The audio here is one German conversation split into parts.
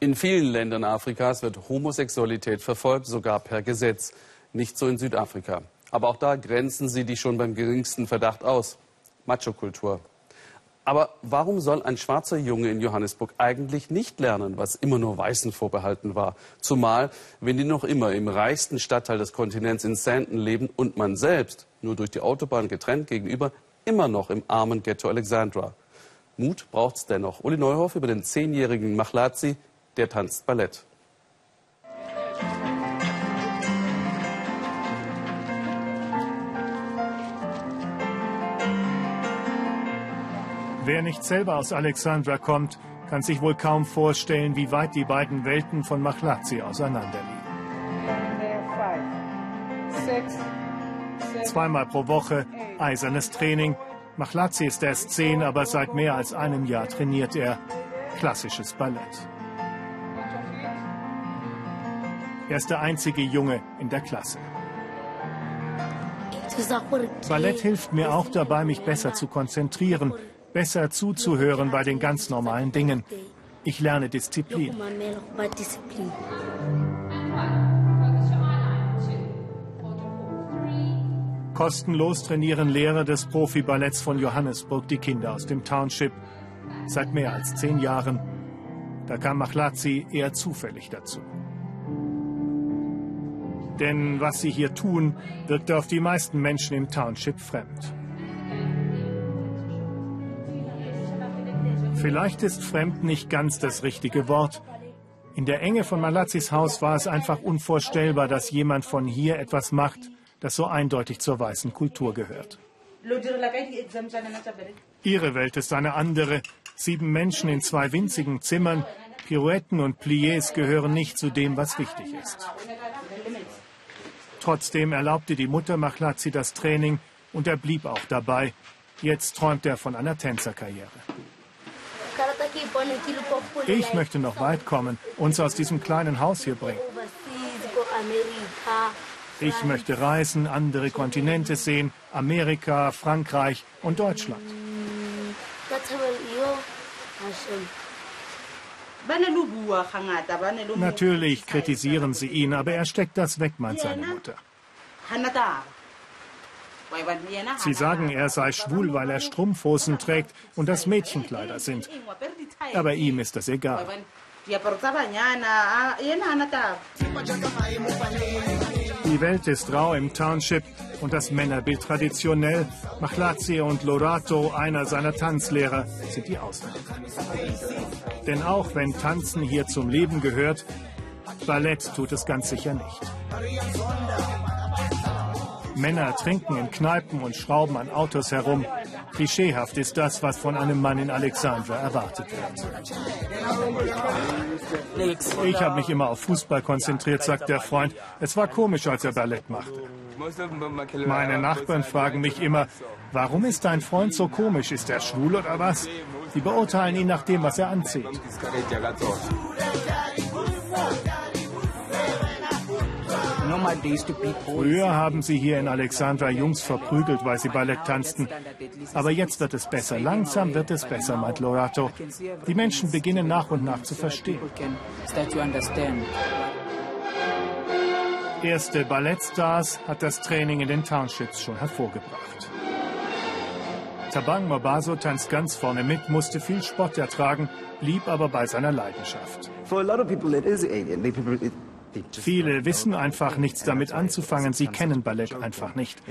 In vielen Ländern Afrikas wird Homosexualität verfolgt, sogar per Gesetz. Nicht so in Südafrika. Aber auch da grenzen sie die schon beim geringsten Verdacht aus. Macho-Kultur. Aber warum soll ein schwarzer Junge in Johannesburg eigentlich nicht lernen, was immer nur Weißen vorbehalten war? Zumal, wenn die noch immer im reichsten Stadtteil des Kontinents in Sandton leben und man selbst, nur durch die Autobahn getrennt gegenüber, immer noch im armen Ghetto Alexandra. Mut braucht's dennoch. Uli Neuhoff über den zehnjährigen Machlazi der tanzt Ballett. Wer nicht selber aus Alexandra kommt, kann sich wohl kaum vorstellen, wie weit die beiden Welten von Machlazi auseinanderliegen. Zweimal pro Woche eisernes Training. Machlazi ist erst zehn, aber seit mehr als einem Jahr trainiert er klassisches Ballett. Er ist der einzige Junge in der Klasse. Ballett hilft mir auch dabei, mich besser zu konzentrieren, besser zuzuhören bei den ganz normalen Dingen. Ich lerne Disziplin. Kostenlos trainieren Lehrer des Profiballetts von Johannesburg die Kinder aus dem Township. Seit mehr als zehn Jahren. Da kam Machlazi eher zufällig dazu. Denn was sie hier tun, wirkt auf die meisten Menschen im Township fremd. Vielleicht ist fremd nicht ganz das richtige Wort. In der Enge von Malazis Haus war es einfach unvorstellbar, dass jemand von hier etwas macht, das so eindeutig zur weißen Kultur gehört. Ihre Welt ist eine andere. Sieben Menschen in zwei winzigen Zimmern, Pirouetten und Pliés gehören nicht zu dem, was wichtig ist. Trotzdem erlaubte die Mutter Machlazi das Training und er blieb auch dabei. Jetzt träumt er von einer Tänzerkarriere. Ich möchte noch weit kommen, uns aus diesem kleinen Haus hier bringen. Ich möchte reisen, andere Kontinente sehen, Amerika, Frankreich und Deutschland. Natürlich kritisieren sie ihn, aber er steckt das weg, meint seine Mutter. Sie sagen, er sei schwul, weil er Strumpfhosen trägt und das Mädchenkleider sind. Aber ihm ist das egal. Die Welt ist rau im Township und das Männerbild traditionell. Machlazie und Lorato, einer seiner Tanzlehrer, sind die Ausnahme. Denn auch wenn Tanzen hier zum Leben gehört, Ballett tut es ganz sicher nicht. Männer trinken in Kneipen und schrauben an Autos herum. Klischeehaft ist das, was von einem Mann in Alexandra erwartet wird. Ich habe mich immer auf Fußball konzentriert, sagt der Freund. Es war komisch, als er Ballett machte. Meine Nachbarn fragen mich immer, warum ist dein Freund so komisch? Ist er schwul oder was? Sie beurteilen ihn nach dem, was er anzieht. Früher haben sie hier in Alexandra Jungs verprügelt, weil sie Ballett tanzten. Aber jetzt wird es besser. Langsam wird es besser, meint Lorato. Die Menschen beginnen nach und nach zu verstehen. Erste Ballettstars hat das Training in den Townships schon hervorgebracht. Tabang Mabaso tanzt ganz vorne mit, musste viel Spott ertragen, blieb aber bei seiner Leidenschaft. Viele wissen einfach nichts damit anzufangen, sie kennen Ballett einfach nicht.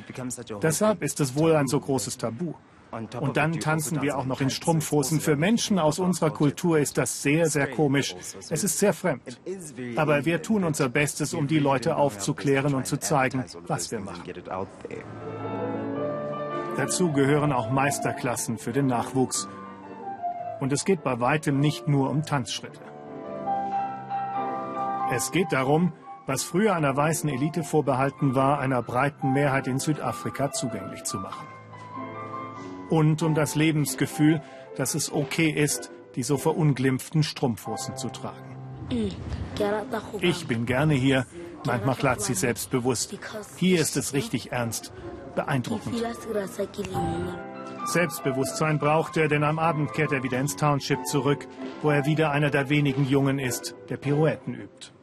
Deshalb ist es wohl ein so großes Tabu. Und dann tanzen wir auch noch in Strumpfhosen. Für Menschen aus unserer Kultur ist das sehr, sehr komisch. Es ist sehr fremd. Aber wir tun unser Bestes, um die Leute aufzuklären und zu zeigen, was wir machen. Dazu gehören auch Meisterklassen für den Nachwuchs. Und es geht bei weitem nicht nur um Tanzschritte. Es geht darum, was früher einer weißen Elite vorbehalten war, einer breiten Mehrheit in Südafrika zugänglich zu machen. Und um das Lebensgefühl, dass es okay ist, die so verunglimpften Strumpfhosen zu tragen. Ich bin gerne hier, meint Machlazi selbstbewusst. Hier ist es richtig ernst beeindruckend. Selbstbewusstsein braucht er, denn am Abend kehrt er wieder ins Township zurück, wo er wieder einer der wenigen Jungen ist, der Pirouetten übt.